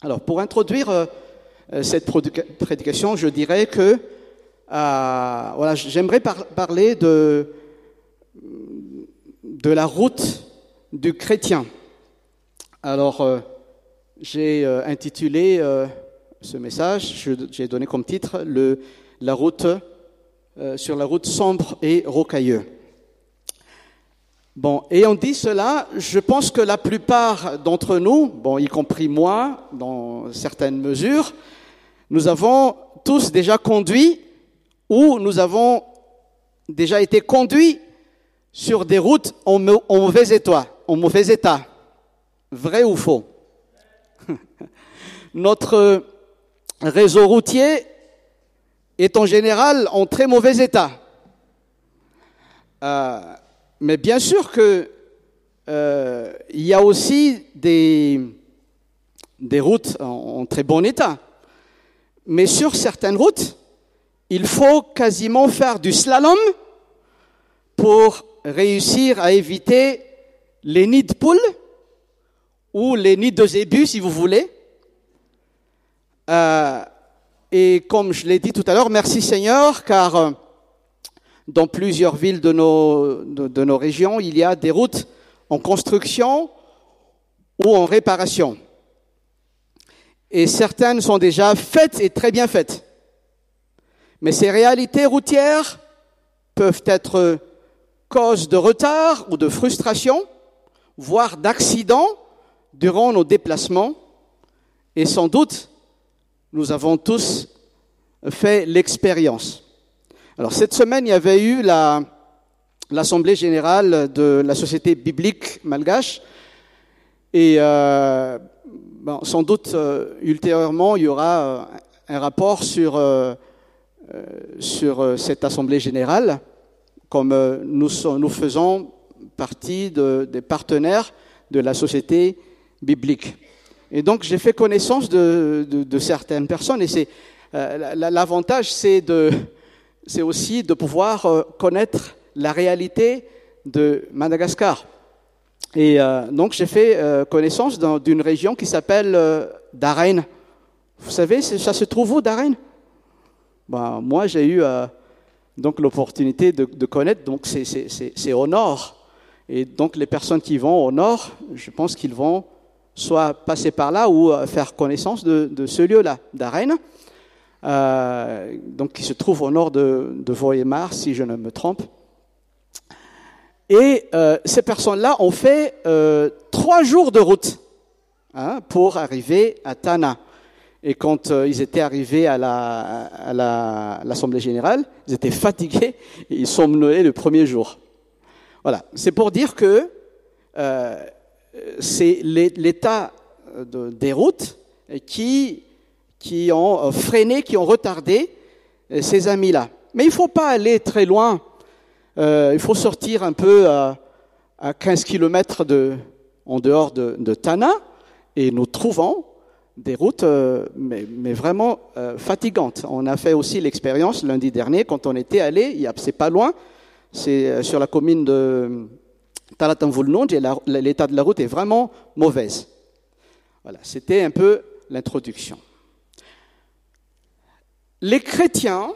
Alors, pour introduire euh, euh, cette prédication, je dirais que euh, voilà, j'aimerais parler de, de la route du chrétien. Alors, j'ai intitulé ce message, j'ai donné comme titre le, la route sur la route sombre et rocailleuse. Bon, et dit cela, je pense que la plupart d'entre nous, bon, y compris moi, dans certaines mesures, nous avons tous déjà conduit ou nous avons déjà été conduits sur des routes en, mauvais état, en mauvais état. Vrai ou faux? Notre réseau routier est en général en très mauvais état. Euh, mais bien sûr que euh, y a aussi des, des routes en, très bon état. Mais sur certaines routes, il faut quasiment faire du slalom pour réussir à éviter les nids de poules ou les nids de zébus, si vous voulez. Euh, et comme je l'ai dit tout à l'heure, merci Seigneur, car euh, dans plusieurs villes de nos, de, nos régions, il y a des routes en construction ou en réparation. Et certaines sont déjà faites et très bien faites. Mais ces réalités routières peuvent être cause de retard ou de frustration, voire d'accidents durant nos déplacements. Et sans doute, nous avons tous fait l'expérience. Alors cette semaine, il y avait eu la, l'assemblée générale de la société biblique malgache et euh, sans doute euh, ultérieurement il y aura euh, un rapport sur sur cette assemblée générale comme nous nous faisons partie de, des partenaires de la société biblique. Et donc j'ai fait connaissance de, de, de certaines personnes et c'est l'avantage c'est de c'est aussi de pouvoir euh, connaître la réalité de Madagascar. Et euh, donc j'ai fait euh, connaissance d'une région qui s'appelle Darren. Vous savez, ça se trouve où Darren ben, Moi j'ai eu donc l'opportunité de, connaître, donc c'est au nord. Et donc les personnes qui vont au nord, je pense qu'ils vont soit passer par là ou faire connaissance de, de ce lieu-là, Darren. Euh, donc qui se trouve au nord de, de Voyemar, si je ne me trompe. Et euh, ces personnes-là ont fait euh, trois jours de route hein, pour arriver à Tana. Et quand ils étaient arrivés à l'Assemblée la, à générale, ils étaient fatigués et ils somnolaient le premier jour. Voilà, c'est pour dire que c'est l'état des routes qui qui ont euh, freiné, qui ont retardé euh, ces amis-là. Mais il ne faut pas aller très loin. Euh, il faut sortir un peu à, à 15 kilomètres de, en dehors de, de, Tana et nous trouvons des routes euh, mais, mais, vraiment euh, fatigantes. On a fait aussi l'expérience lundi dernier quand on était allé, c'est pas loin, c'est sur la commune de Talatanvulnonj et l'état de la route est vraiment mauvaise. Voilà, c'était un peu l'introduction. Les chrétiens,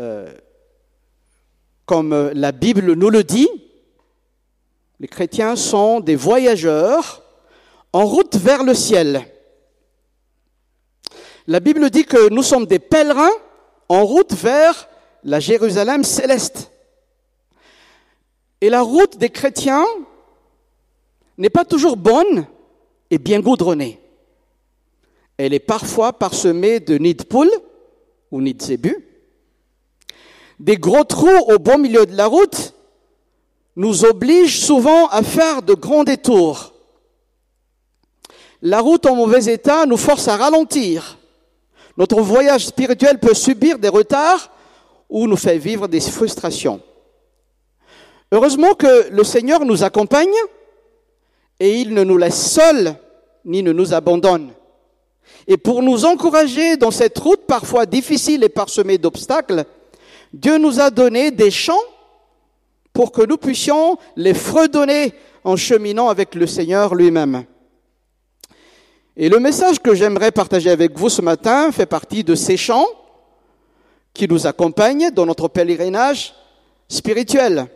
euh, comme la Bible nous le dit, les chrétiens sont des voyageurs en route vers le ciel. La Bible dit que nous sommes des pèlerins en route vers la Jérusalem céleste. Et la route des chrétiens n'est pas toujours bonne et bien goudronnée. Elle est parfois parsemée de nids de poules ou nids de zébus. Des gros trous au bon milieu de la route nous obligent souvent à faire de grands détours. La route en mauvais état nous force à ralentir. Notre voyage spirituel peut subir des retards ou nous fait vivre des frustrations. Heureusement que le Seigneur nous accompagne et il ne nous laisse seuls ni ne nous abandonne. Et pour nous encourager dans cette route parfois difficile et parsemée d'obstacles, Dieu nous a donné des chants pour que nous puissions les fredonner en cheminant avec le Seigneur lui-même. Et le message que j'aimerais partager avec vous ce matin fait partie de ces chants qui nous accompagnent dans notre pèlerinage spirituel.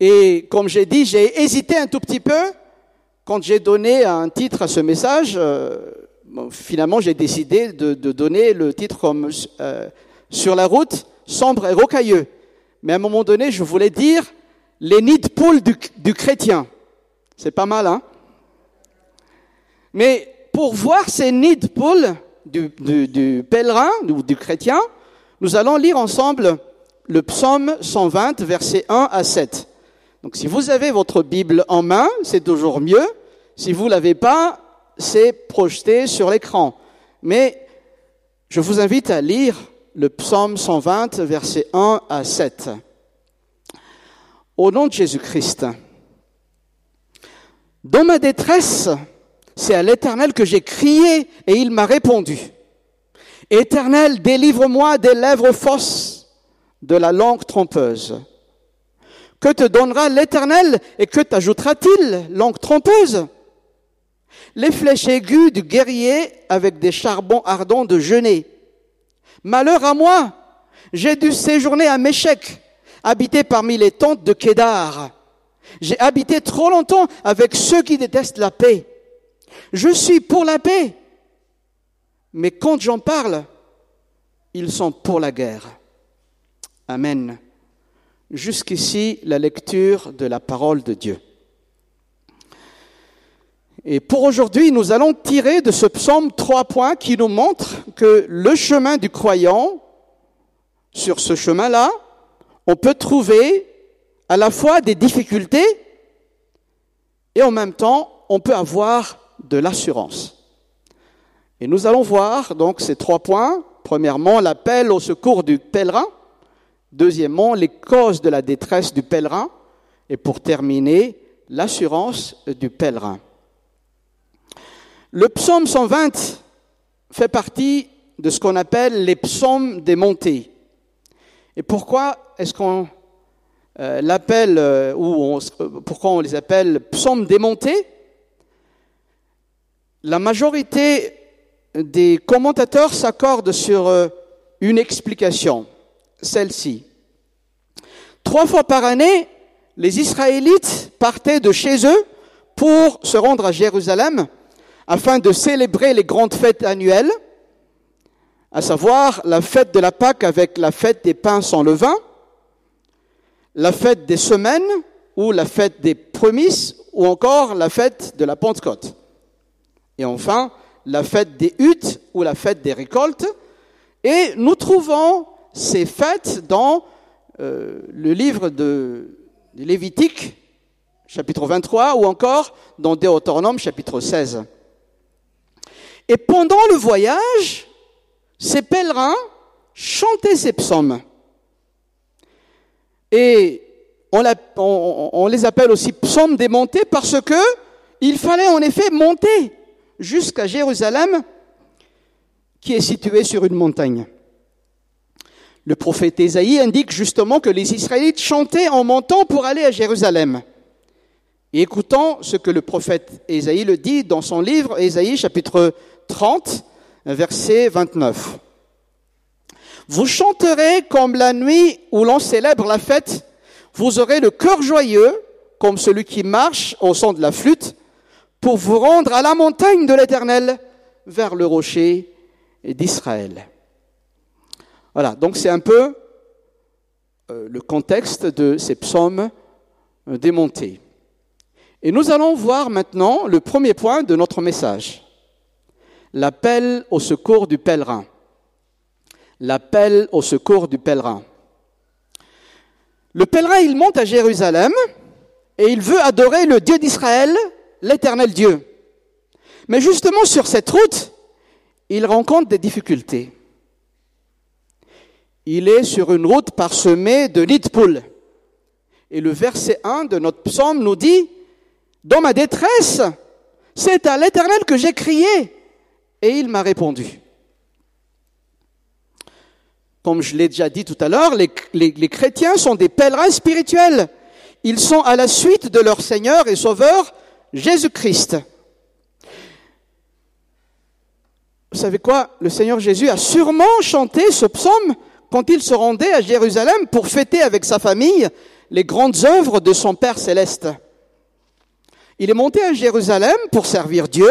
Et comme j'ai dit, j'ai hésité un tout petit peu quand j'ai donné un titre à ce message. Euh, finalement, j'ai décidé de, donner le titre comme euh, Sur la route, sombre et rocailleux. Mais à un moment donné, je voulais dire les nids de poule du, chrétien. C'est pas mal, hein Mais pour voir ces nids de poule du, du, du pèlerin ou du chrétien, nous allons lire ensemble le psaume 120, versets 1 à 7. Donc si vous avez votre Bible en main, c'est toujours mieux. Si vous l'avez pas, c'est projeté sur l'écran. Mais je vous invite à lire le psaume 120, versets 1 à 7. Au nom de Jésus-Christ, dans ma détresse, c'est à l'Éternel que j'ai crié et il m'a répondu. Éternel, délivre-moi des lèvres fausses, de la langue trompeuse. Que te donnera l'Éternel et que t'ajoutera-t-il, langue trompeuse Les flèches aiguës du guerrier avec des charbons ardents de genêt. Malheur à moi, j'ai dû séjourner à Méchec, habité parmi les tentes de Kédar. J'ai habité trop longtemps avec ceux qui détestent la paix. Je suis pour la paix, mais quand j'en parle, ils sont pour la guerre. Amen. Jusqu'ici, la lecture de la parole de Dieu. Et pour aujourd'hui, nous allons tirer de ce psaume trois points qui nous montrent que le chemin du croyant, sur ce chemin-là, on peut trouver à la fois des difficultés et en même temps, on peut avoir de l'assurance. Et nous allons voir donc ces trois points. Premièrement, l'appel au secours du pèlerin. Deuxièmement, les causes de la détresse du pèlerin. Et pour terminer, l'assurance du pèlerin. Le psaume 120 fait partie de ce qu'on appelle les psaumes des montées. Et pourquoi est-ce qu'on euh, l'appelle, euh, ou pourquoi on les appelle psaumes des montées? La majorité des commentateurs s'accordent sur euh, une explication celle-ci. Trois fois par année, les Israélites partaient de chez eux pour se rendre à Jérusalem afin de célébrer les grandes fêtes annuelles, à savoir la fête de la Pâque avec la fête des pains sans levain, la fête des semaines ou la fête des prémices ou encore la fête de la Pentecôte. Et enfin, la fête des huttes ou la fête des récoltes. Et nous trouvons ces fêtes dans euh, le livre de, Lévitique, chapitre 23, ou encore dans Deutéronome, chapitre 16. Et pendant le voyage, ces pèlerins chantaient ces psaumes. Et on, les appelle aussi psaumes démontés parce que il fallait en effet monter jusqu'à Jérusalem, qui est située sur une montagne. Le prophète Ésaïe indique justement que les Israélites chantaient en montant pour aller à Jérusalem. Et écoutons ce que le prophète Ésaïe le dit dans son livre, Ésaïe chapitre 30, verset 29. Vous chanterez comme la nuit où l'on célèbre la fête, vous aurez le cœur joyeux comme celui qui marche au son de la flûte pour vous rendre à la montagne de l'Éternel vers le rocher d'Israël. Voilà, donc c'est un peu euh, le contexte de ces psaumes euh, démontés. Et nous allons voir maintenant le premier point de notre message. L'appel au secours du pèlerin. L'appel au secours du pèlerin. Le pèlerin, il monte à Jérusalem et il veut adorer le Dieu d'Israël, l'éternel Dieu. Mais justement sur cette route, il rencontre des difficultés il est sur une route parsemée de nids de. Et le verset 1 de notre psaume nous dit, dans ma détresse, c'est à l'Éternel que j'ai crié, et il m'a répondu. Comme je l'ai déjà dit tout à l'heure, les, les, chrétiens sont des pèlerins spirituels. Ils sont à la suite de leur Seigneur et Sauveur, Jésus-Christ. vous savez quoi? Le Seigneur Jésus a sûrement chanté ce psaume quand il se rendait à Jérusalem pour fêter avec sa famille les grandes œuvres de son Père céleste. Il est monté à Jérusalem pour servir Dieu.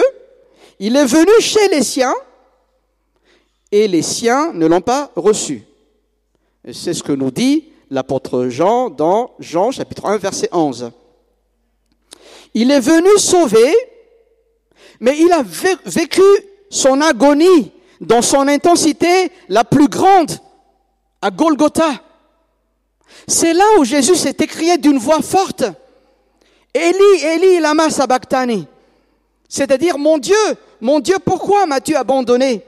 Il est venu chez les siens et les siens ne l'ont pas reçu. C'est ce que nous dit l'apôtre Jean dans Jean chapitre 1 verset 11. Il est venu sauver, mais il a vécu son agonie dans son intensité la plus grande à Golgotha. C'est là où Jésus s'est écrié d'une voix forte. Eli, Eli, lama sabachthani. C'est-à-dire, mon Dieu, mon Dieu, pourquoi m'as-tu abandonné?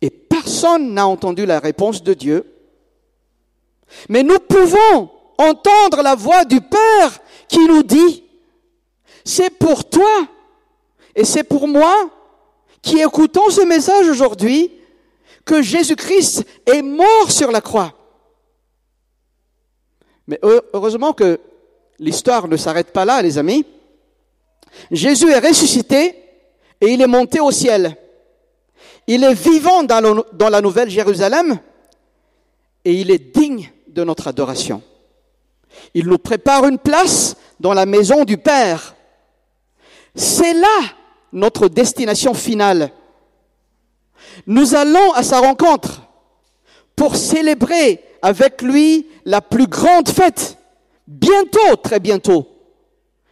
Et personne n'a entendu la réponse de Dieu. Mais nous pouvons entendre la voix du Père qui nous dit, c'est pour toi et c'est pour moi qui écoutons ce message aujourd'hui que Jésus-Christ est mort sur la croix. Mais heureusement que l'histoire ne s'arrête pas là, les amis. Jésus est ressuscité et il est monté au ciel. Il est vivant dans la nouvelle Jérusalem et il est digne de notre adoration. Il nous prépare une place dans la maison du Père. C'est là notre destination finale. Nous allons à sa rencontre pour célébrer avec lui la plus grande fête. Bientôt, très bientôt.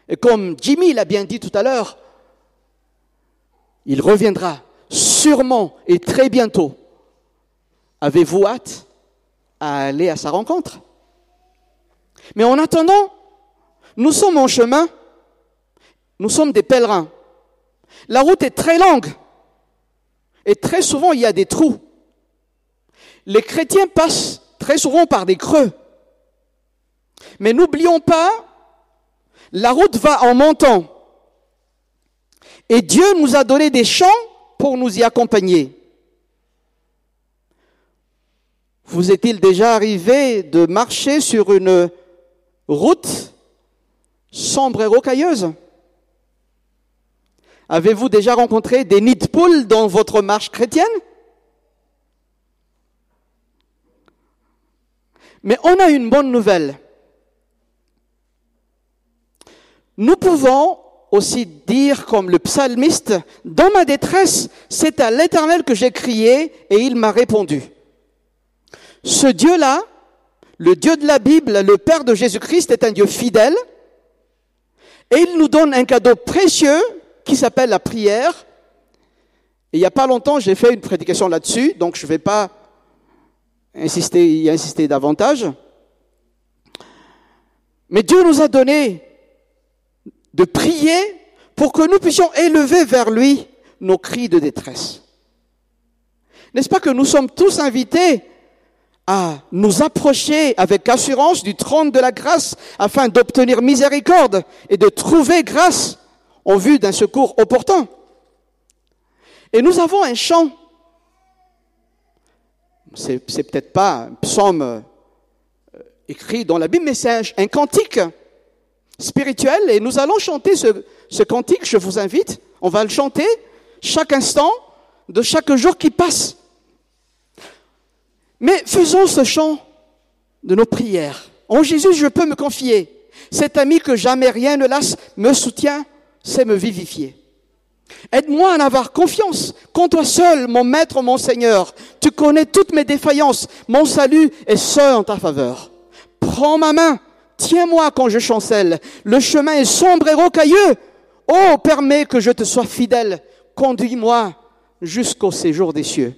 Et comme Jimmy l'a bien dit tout à l'heure, il reviendra sûrement et très bientôt. Avez-vous hâte à aller à sa rencontre? Mais en attendant, nous sommes en chemin, nous sommes des pèlerins. La route est très longue. Et très souvent, il y a des trous. Les chrétiens passent très souvent par des creux. Mais n'oublions pas, la route va en montant. Et Dieu nous a donné des champs pour nous y accompagner. Vous est-il déjà arrivé de marcher sur une route sombre et rocailleuse? Avez-vous déjà rencontré des nids de poules dans votre marche chrétienne? Mais on a une bonne nouvelle. Nous pouvons aussi dire comme le psalmiste, dans ma détresse, c'est à l'Éternel que j'ai crié et il m'a répondu. Ce Dieu-là, le Dieu de la Bible, le Père de Jésus-Christ, est un Dieu fidèle et il nous donne un cadeau précieux qui s'appelle la prière. Et il n'y a pas longtemps, j'ai fait une prédication là-dessus, donc je ne vais pas insister, y insister davantage. Mais Dieu nous a donné de prier pour que nous puissions élever vers lui nos cris de détresse. N'est-ce pas que nous sommes tous invités à nous approcher avec assurance du trône de la grâce afin d'obtenir miséricorde et de trouver grâce en vue d'un secours opportun. Et nous avons un chant. C'est, peut-être pas un psaume euh, écrit dans la Bible, mais c'est un, cantique spirituel. Et nous allons chanter ce, ce cantique, je vous invite. On va le chanter chaque instant de chaque jour qui passe. Mais faisons ce chant de nos prières. En Jésus, je peux me confier. Cet ami que jamais rien ne lasse me soutient c'est me vivifier. Aide-moi à en avoir confiance. Qu'en toi seul, mon maître, mon Seigneur, tu connais toutes mes défaillances. Mon salut est seul en ta faveur. Prends ma main, tiens-moi quand je chancelle. Le chemin est sombre et rocailleux. Oh, permets que je te sois fidèle. Conduis-moi jusqu'au séjour des cieux.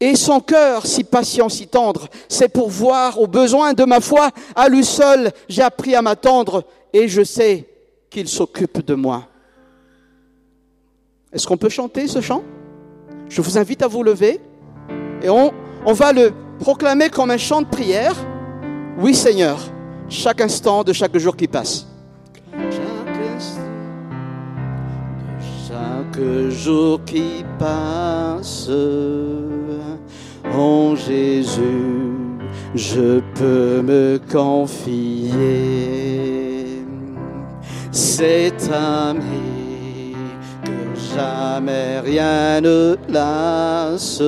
Et son cœur, si patient, si tendre, c'est pour voir aux besoins de ma foi. À lui seul, j'ai appris à m'attendre et je sais qu'il s'occupe de moi. Est-ce qu'on peut chanter ce chant? Je vous invite à vous lever et on, va le proclamer comme un chant de prière. Oui Seigneur, chaque instant de chaque jour qui passe. Chaque jour qui passe, en Jésus, je peux me confier cet ami que jamais rien ne lasse,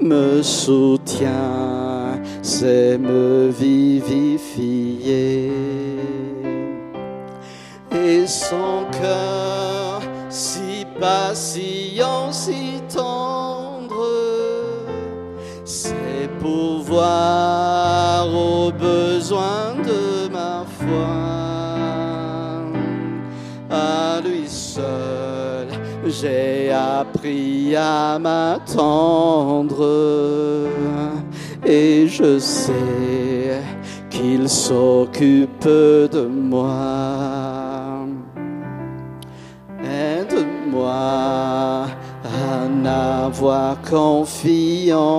me soutient, c'est me vivifier. Et son cœur si patient, si tendre, c'est pouvoir aux besoins de ma foi. Seul, j'ai appris à m'attendre et je sais qu'il s'occupe de moi. Aide-moi à n'avoir confiance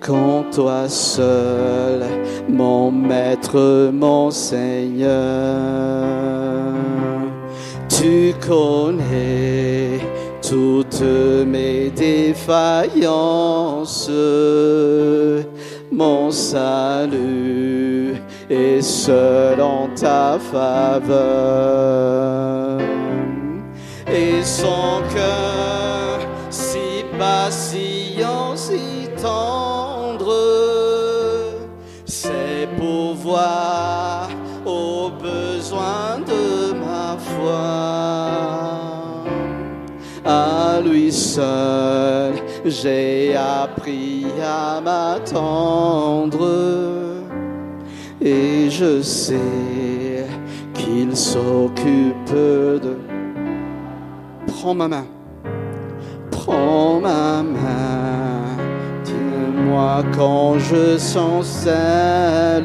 qu'en toi seul, mon maître, mon Seigneur. Tu connais toutes mes défaillances, mon salut est seul en ta faveur. Et son cœur pouvoir aux besoins de ma foi. À lui seul, j'ai appris à m'attendre. Et je sais qu'il s'occupe de... Prends ma main, prends ma main, quand je sens seul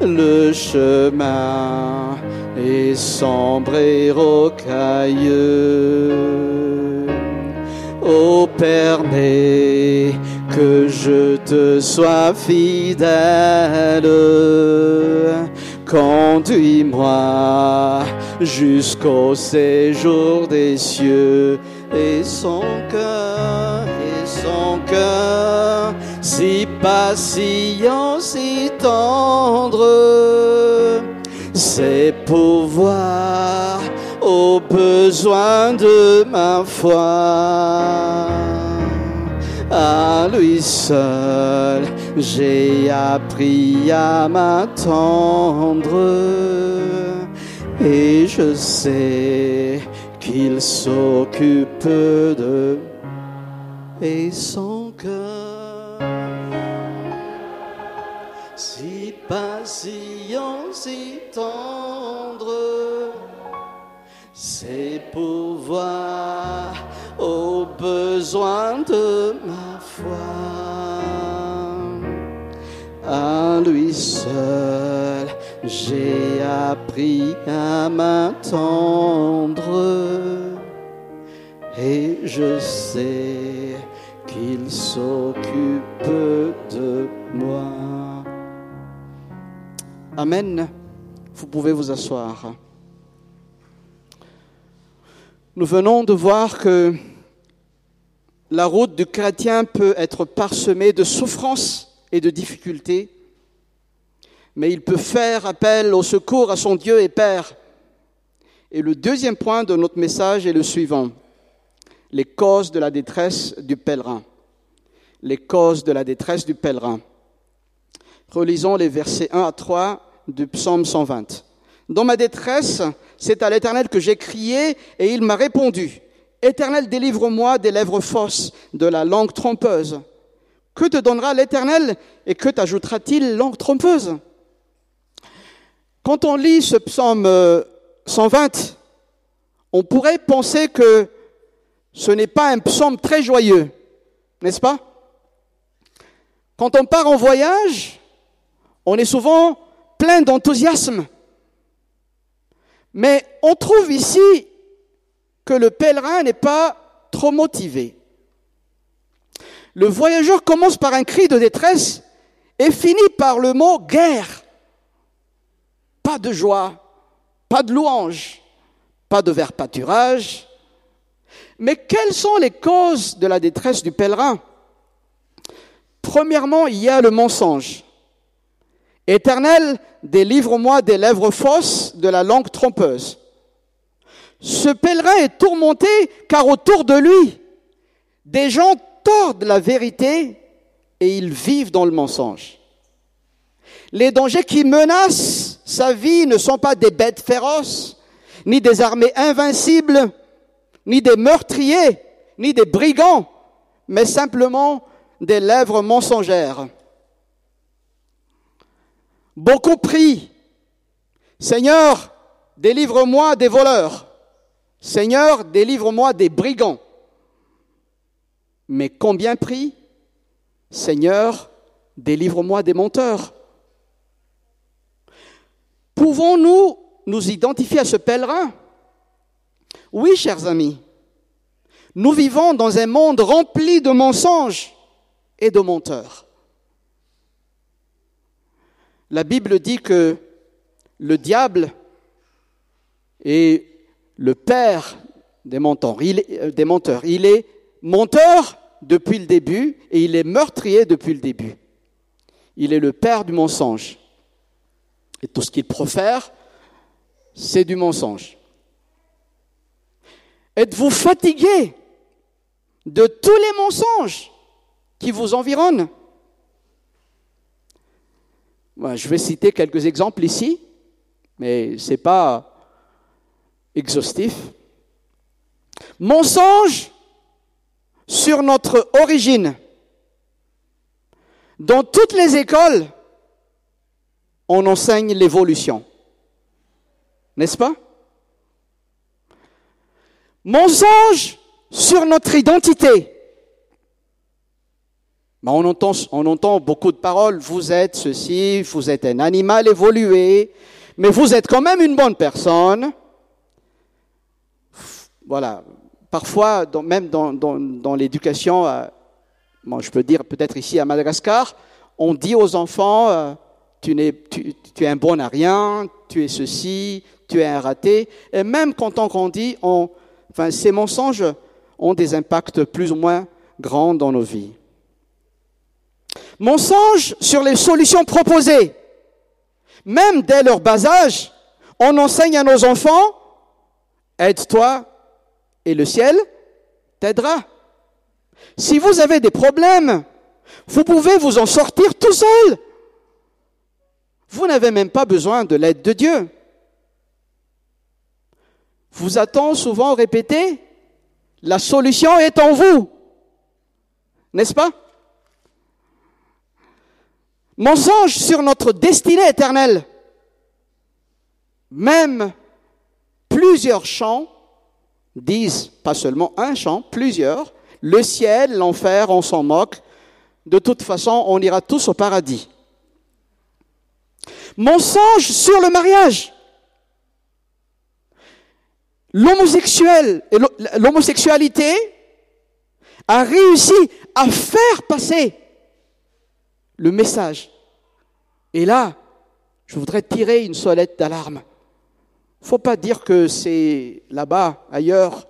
le chemin est sombre et rocailleux. Oh, permets que je te sois fidèle. Conduis-moi jusqu'au séjour des cieux et son cœur son cœur si patient, si tendre, c'est pouvoir aux besoins de ma foi. À lui seul, j'ai appris à m'attendre et je sais qu'il s'occupe de et son cœur si patient, si tendre, c'est pouvoir aux besoins de ma foi. À lui seul, j'ai appris à m'attendre et je sais qu'il s'occupe de moi. Amen. Vous pouvez vous asseoir. Nous venons de voir que la route du chrétien peut être parsemée de souffrances et de difficultés, mais il peut faire appel au secours à son Dieu et Père. Et le deuxième point de notre message est le suivant les causes de la détresse du pèlerin. Les causes de la détresse du pèlerin. Relisons les versets 1 à 3 du psaume 120. Dans ma détresse, c'est à l'Éternel que j'ai crié et il m'a répondu. Éternel, délivre-moi des lèvres fausses, de la langue trompeuse. Que te donnera l'Éternel et que t'ajoutera-t-il langue trompeuse? Quand on lit ce psaume 120, euh, on pourrait penser que ce n'est pas un psaume très joyeux, n'est-ce pas? Quand on part en voyage, on est souvent plein d'enthousiasme. Mais on trouve ici que le pèlerin n'est pas trop motivé. Le voyageur commence par un cri de détresse et finit par le mot guerre. Pas de joie, pas de louange, pas de verre pâturage. Mais quelles sont les causes de la détresse du pèlerin? Premièrement, il y a le mensonge. Éternel, délivre-moi des lèvres fausses, de la langue trompeuse. Ce pèlerin est tourmenté car autour de lui, des gens tordent la vérité et ils vivent dans le mensonge. Les dangers qui menacent sa vie ne sont pas des bêtes féroces, ni des armées invincibles, ni des meurtriers, ni des brigands, mais simplement des lèvres mensongères. Beaucoup prient, Seigneur, délivre-moi des voleurs. Seigneur, délivre-moi des brigands. Mais combien prient? Seigneur, délivre-moi des menteurs. Pouvons-nous nous identifier à ce pèlerin? Oui, chers amis. Nous vivons dans un monde rempli de mensonges et de menteurs. La Bible dit que le diable est le père des menteurs. Il est, euh, des menteurs. Il est menteur depuis le début et il est meurtrier depuis le début. Il est le père du mensonge. Et tout ce qu'il profère, c'est du mensonge. Êtes-vous fatigué de tous les mensonges qui vous environnent? Je vais citer quelques exemples ici, mais ce n'est pas exhaustif. Mensonge sur notre origine. Dans toutes les écoles, on enseigne l'évolution. N'est-ce pas? Mensonge sur notre identité. Ben, on, entend, on beaucoup de paroles. Vous êtes ceci, vous êtes un animal évolué, mais vous êtes quand même une bonne personne. Voilà. Parfois, même dans, l'éducation, euh, je peux dire peut-être ici à Madagascar, on dit aux enfants, euh, tu, es, un bon à rien, tu es ceci, tu es un raté. Et même quand on grandit, enfin, ces mensonges ont des impacts plus ou moins grands dans nos vies. Mensonges sur les solutions proposées. Même dès leur bas âge, on enseigne à nos enfants, aide-toi et le ciel t'aidera. Si vous avez des problèmes, vous pouvez vous en sortir tout seul. Vous n'avez même pas besoin de l'aide de Dieu. Vous attend souvent répéter, la solution est en vous. N'est-ce pas? Mensonge sur notre destinée éternelle. Même plusieurs chants disent, pas seulement un chant, plusieurs, le ciel, l'enfer, on s'en moque. De toute façon, on ira tous au paradis. Mensonge sur le mariage. L'homosexuel l'homosexualité a réussi à faire passer le message. Et là, je voudrais tirer une solette d'alarme faut pas dire que c'est là-bas, ailleurs,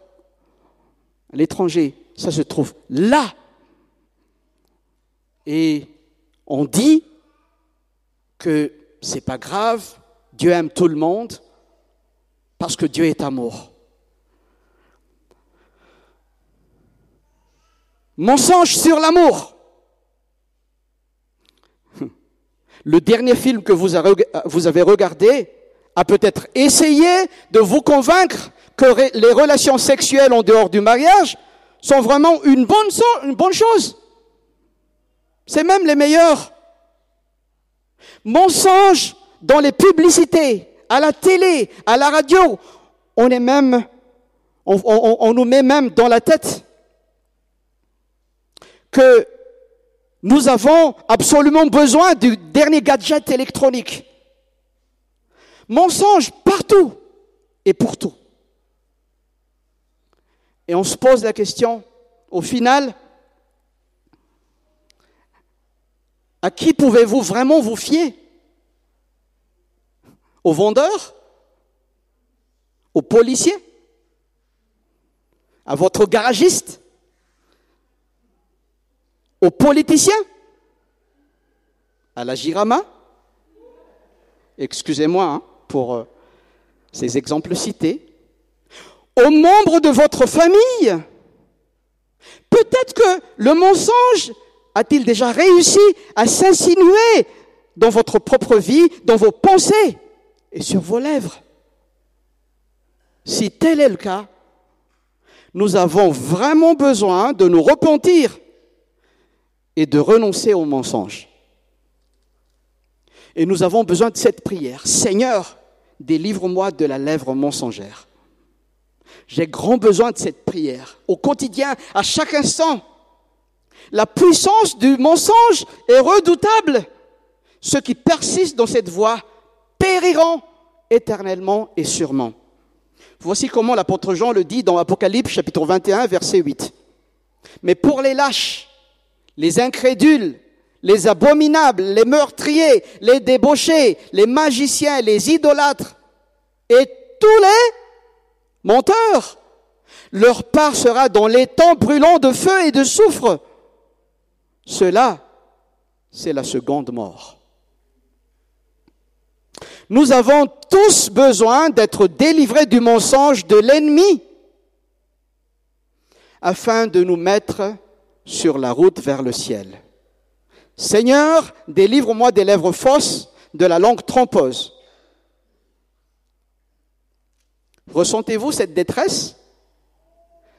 à l'étranger. Ça se trouve là. Et on dit que c'est pas grave, Dieu aime tout le monde parce que Dieu est amour. Mensonge sur l'amour. Le dernier film que vous avez regardé, a peut-être essayé de vous convaincre que les relations sexuelles en dehors du mariage sont vraiment une bonne, chose. C'est même les meilleurs. Mensonges dans les publicités, à la télé, à la radio. On est même, on, nous met même dans la tête que nous avons absolument besoin du dernier gadget électronique. Mensonge partout et pour tout. Et on se pose la question, au final, à qui pouvez-vous vraiment vous fier? Aux vendeurs Aux policiers À votre garagiste? Aux politiciens À la Girama? Excusez-moi hein, pour euh, ces exemples cités, aux membres de votre famille? Peut-être que le mensonge a-t-il déjà réussi à s'insinuer dans votre propre vie, dans vos pensées? Et sur vos lèvres. Si tel est le cas, nous avons vraiment besoin de nous repentir et de renoncer au mensonge. Et nous avons besoin de cette prière. Seigneur, délivre-moi de la lèvre mensongère. J'ai grand besoin de cette prière au quotidien, à chaque instant. La puissance du mensonge est redoutable. Ceux qui persistent dans cette voie périront éternellement et sûrement. Voici comment l'apôtre Jean le dit dans Apocalypse chapitre 21 verset 8. Mais pour les lâches, les incrédules, les abominables, les meurtriers, les débauchés, les magiciens, les idolâtres et tous les menteurs, leur part sera dans les temps brûlants de feu et de soufre. Cela, c'est la seconde mort. Nous avons tous besoin d'être délivrés du mensonge de l'ennemi afin de nous mettre sur la route vers le ciel. Seigneur, délivre-moi des lèvres fausses, de la langue trompeuse. Ressentez-vous cette détresse?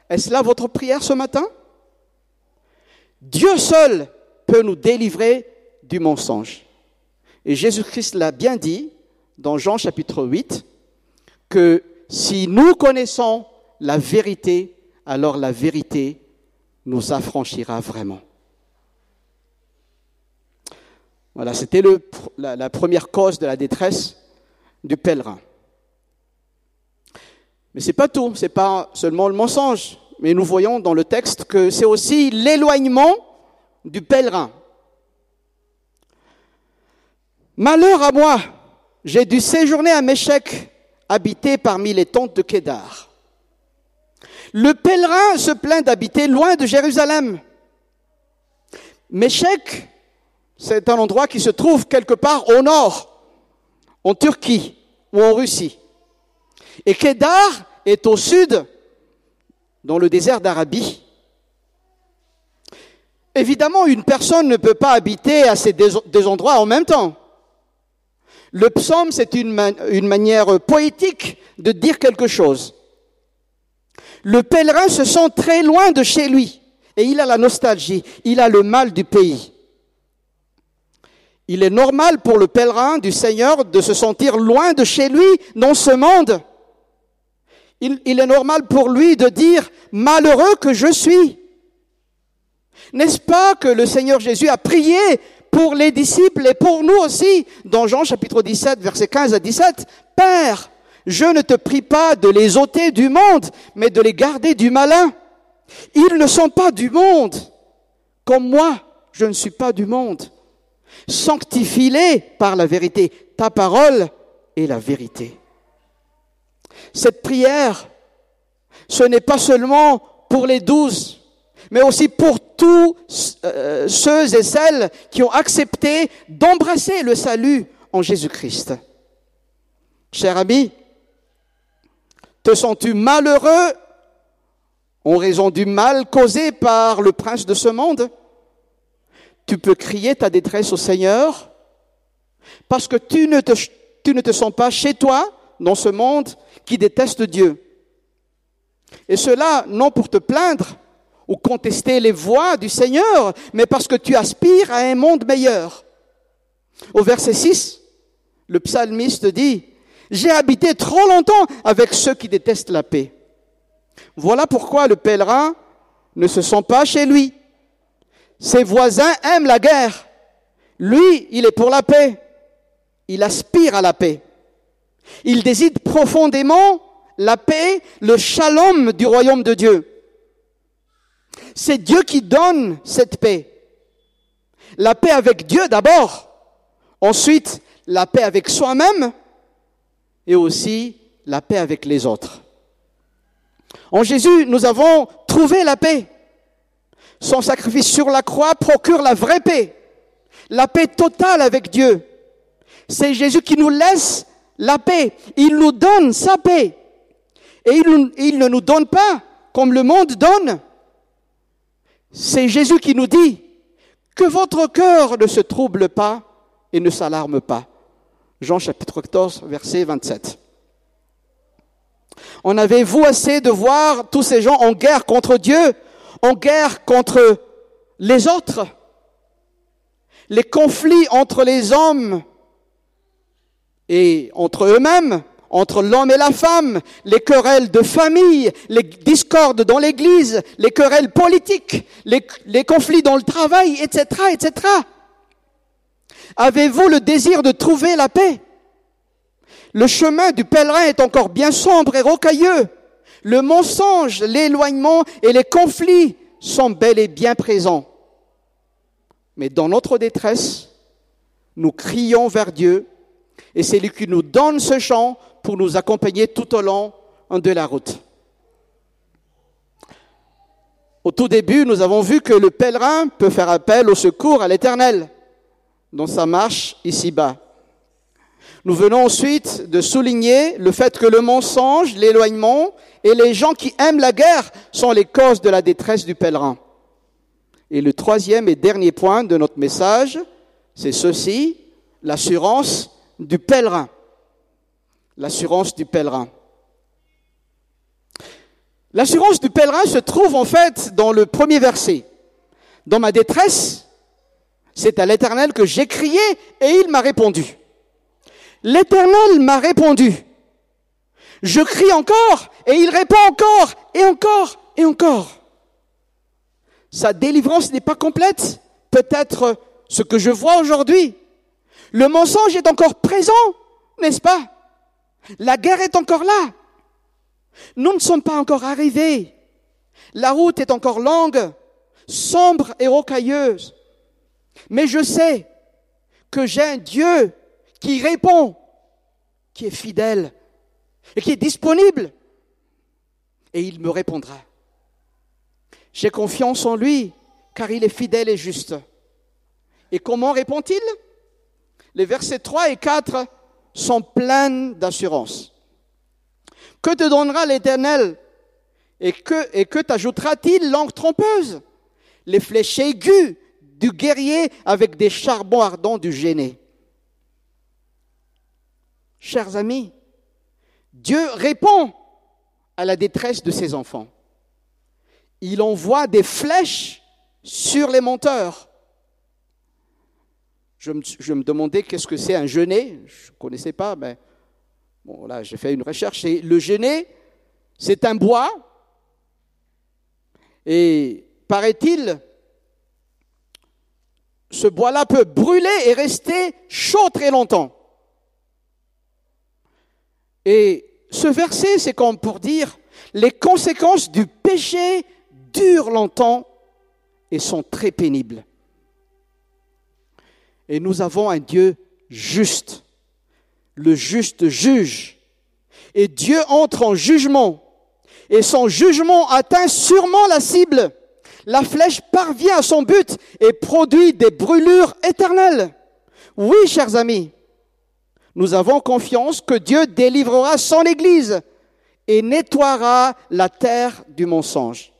Est-ce là votre prière ce matin? Dieu seul peut nous délivrer du mensonge. Et Jésus-Christ l'a bien dit dans Jean chapitre 8, que si nous connaissons la vérité, alors la vérité nous affranchira vraiment. Voilà, c'était la, première cause de la détresse du pèlerin. Mais c'est pas tout, c'est pas seulement le mensonge mais nous voyons dans le texte que c'est aussi l'éloignement du pèlerin. Malheur à moi, j'ai dû séjourner à Méchec, habité parmi les tentes de Kédar. Le pèlerin se plaint d'habiter loin de Jérusalem. Méchec, c'est un endroit qui se trouve quelque part au nord, en Turquie ou en Russie. Et Kédar est au sud, dans le désert d'Arabie. Évidemment, une personne ne peut pas habiter à ces deux endroits en même temps. Le psaume, c'est une, manière poétique de dire quelque chose. Le pèlerin se sent très loin de chez lui et il a la nostalgie, il a le mal du pays. Il est normal pour le pèlerin du Seigneur de se sentir loin de chez lui dans ce monde il, est normal pour lui de dire malheureux que je suis. N'est-ce pas que le Seigneur Jésus a prié pour les disciples et pour nous aussi dans Jean chapitre 17 verset 15 à 17 Père, je ne te prie pas de les ôter du monde, mais de les garder du malin. Ils ne sont pas du monde, comme moi, je ne suis pas du monde. Sanctifie-les par la vérité. Ta parole est la vérité. Cette prière, ce n'est pas seulement pour les douze, mais aussi pour tous euh, ceux et celles qui ont accepté d'embrasser le salut en Jésus-Christ. Cher ami, te sens-tu malheureux en raison du mal causé par le prince de ce monde? Tu peux crier ta détresse au Seigneur parce que tu ne te, tu ne te sens pas chez toi dans ce monde qui déteste Dieu. Et cela non pour te plaindre ou contester les voies du Seigneur, mais parce que tu aspires à un monde meilleur. Au verset 6, le psalmiste dit, J'ai habité trop longtemps avec ceux qui détestent la paix. Voilà pourquoi le pèlerin ne se sent pas chez lui. Ses voisins aiment la guerre. Lui, il est pour la paix. Il aspire à la paix. Il désire profondément la paix, le shalom du royaume de Dieu. C'est Dieu qui donne cette paix. La paix avec Dieu d'abord, ensuite la paix avec soi-même et aussi la paix avec les autres. En Jésus, nous avons trouvé la paix. Son sacrifice sur la croix procure la vraie paix, la paix totale avec Dieu. C'est Jésus qui nous laisse la paix. Il nous donne sa paix. Et il, il ne nous donne pas comme le monde donne. C'est Jésus qui nous dit que votre cœur ne se trouble pas et ne s'alarme pas. Jean chapitre 14, verset 27. En avez-vous assez de voir tous ces gens en guerre contre Dieu, en guerre contre les autres Les conflits entre les hommes et entre eux-mêmes, entre l'homme et la femme, les querelles de famille, les discordes dans l'église, les querelles politiques, les, conflits dans le travail, etc., etc. Avez-vous le désir de trouver la paix? Le chemin du pèlerin est encore bien sombre et rocailleux. Le mensonge, l'éloignement et les conflits sont bel et bien présents. Mais dans notre détresse, nous crions vers Dieu et c'est lui qui nous donne ce chant pour nous accompagner tout au long de la route. Au tout début, nous avons vu que le pèlerin peut faire appel au secours à l'Éternel dans sa marche ici-bas. Nous venons ensuite de souligner le fait que le mensonge, l'éloignement et les gens qui aiment la guerre sont les causes de la détresse du pèlerin. Et le troisième et dernier point de notre message, c'est ceci, l'assurance du pèlerin. L'assurance du pèlerin. L'assurance du pèlerin se trouve en fait dans le premier verset. Dans ma détresse, c'est à l'Éternel que j'ai crié et il m'a répondu. L'Éternel m'a répondu. Je crie encore et il répond encore et encore et encore. Sa délivrance n'est pas complète. Peut-être ce que je vois aujourd'hui. Le mensonge est encore présent, n'est-ce pas? La guerre est encore là. Nous ne sommes pas encore arrivés. La route est encore longue, sombre et rocailleuse. Mais je sais que j'ai un Dieu qui répond, qui est fidèle et qui est disponible. Et il me répondra. J'ai confiance en lui car il est fidèle et juste. Et comment répond-il? Les versets 3 et 4 sont pleins d'assurance. Que te donnera l'Éternel et que, et que t'ajoutera-t-il langue trompeuse? Les flèches aiguës du guerrier avec des charbons ardents du gêné. Chers amis, Dieu répond à la détresse de ses enfants. Il envoie des flèches sur les menteurs. Je me, demandais qu'est-ce que c'est un genêt. Je ne connaissais pas, mais bon, là, j'ai fait une recherche. Et le genêt, c'est un bois. Et paraît-il, ce bois-là peut brûler et rester chaud très longtemps. Et ce verset, c'est comme pour dire, les conséquences du péché durent longtemps et sont très pénibles. Et nous avons un Dieu juste, le juste juge. Et Dieu entre en jugement. Et son jugement atteint sûrement la cible la flèche parvient à son but et produit des brûlures éternelles. Oui, chers amis, nous avons confiance que Dieu délivrera son Église et nettoiera la terre du mensonge.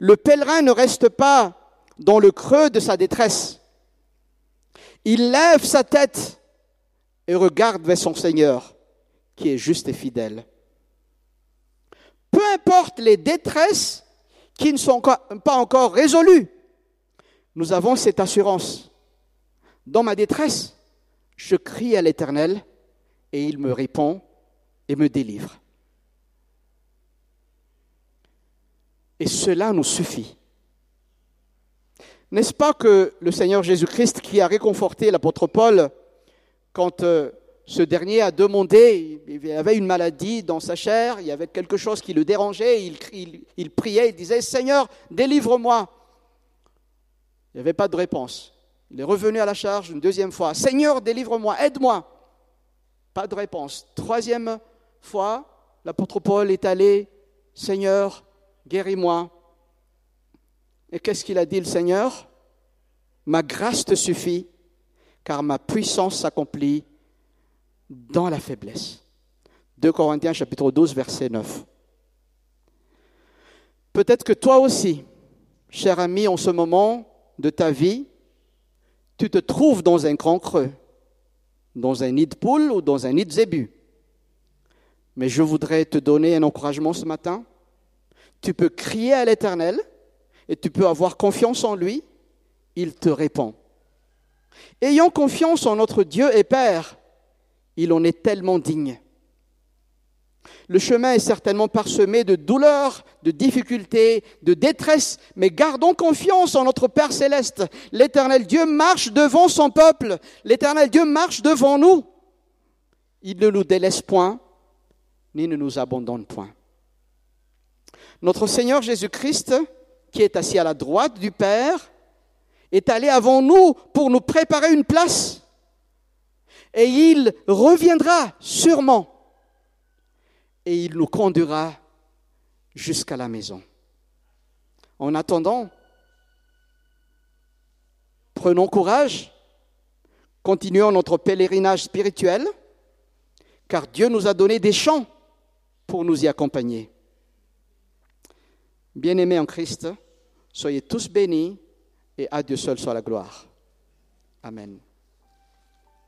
Le pèlerin ne reste pas dans le creux de sa détresse. Il lève sa tête et regarde vers son Seigneur, qui est juste et fidèle. Peu importe les détresses qui ne sont pas encore résolus, nous avons cette assurance. Dans ma détresse, je crie à l'Éternel et il me répond et me délivre. Et cela nous suffit. N'est-ce pas que le Seigneur Jésus-Christ qui a réconforté l'apôtre Paul quand euh, ce dernier a demandé, il avait une maladie dans sa chair, il y avait quelque chose qui le dérangeait, il, priait, il disait, Seigneur, délivre-moi. Il n'y avait pas de réponse. Il est revenu à la charge une deuxième fois, Seigneur, délivre-moi, aide-moi. Pas de réponse. Troisième fois, l'apôtre Paul est allé, Seigneur, guéris-moi. Et qu'est-ce qu'il a dit le Seigneur? Ma grâce te suffit, car ma puissance s'accomplit dans la faiblesse. 2 Corinthiens chapitre 12 verset 9. Peut-être que toi aussi, cher ami, en ce moment de ta vie, tu te trouves dans un grand creux, dans un nid de poule ou dans un nid de zébu. Mais je voudrais te donner un encouragement ce matin. Tu peux crier à l'Éternel et tu peux avoir confiance en lui. Il te répond. Ayant confiance en notre Dieu et Père, il en est tellement digne. Le chemin est certainement parsemé de douleurs, de difficultés, de détresse, mais gardons confiance en notre Père céleste. L'éternel Dieu marche devant son peuple. L'éternel Dieu marche devant nous. Il ne nous délaisse point, ni ne nous abandonne point. Notre Seigneur Jésus-Christ, qui est assis à la droite du Père, est allé avant nous pour nous préparer une place. Et il reviendra sûrement et il nous conduira jusqu'à la maison. En attendant, prenons courage, continuons notre pèlerinage spirituel, car Dieu nous a donné des champs pour nous y accompagner. Bien-aimés en Christ, soyez tous bénis et à Dieu seul soit la gloire. Amen.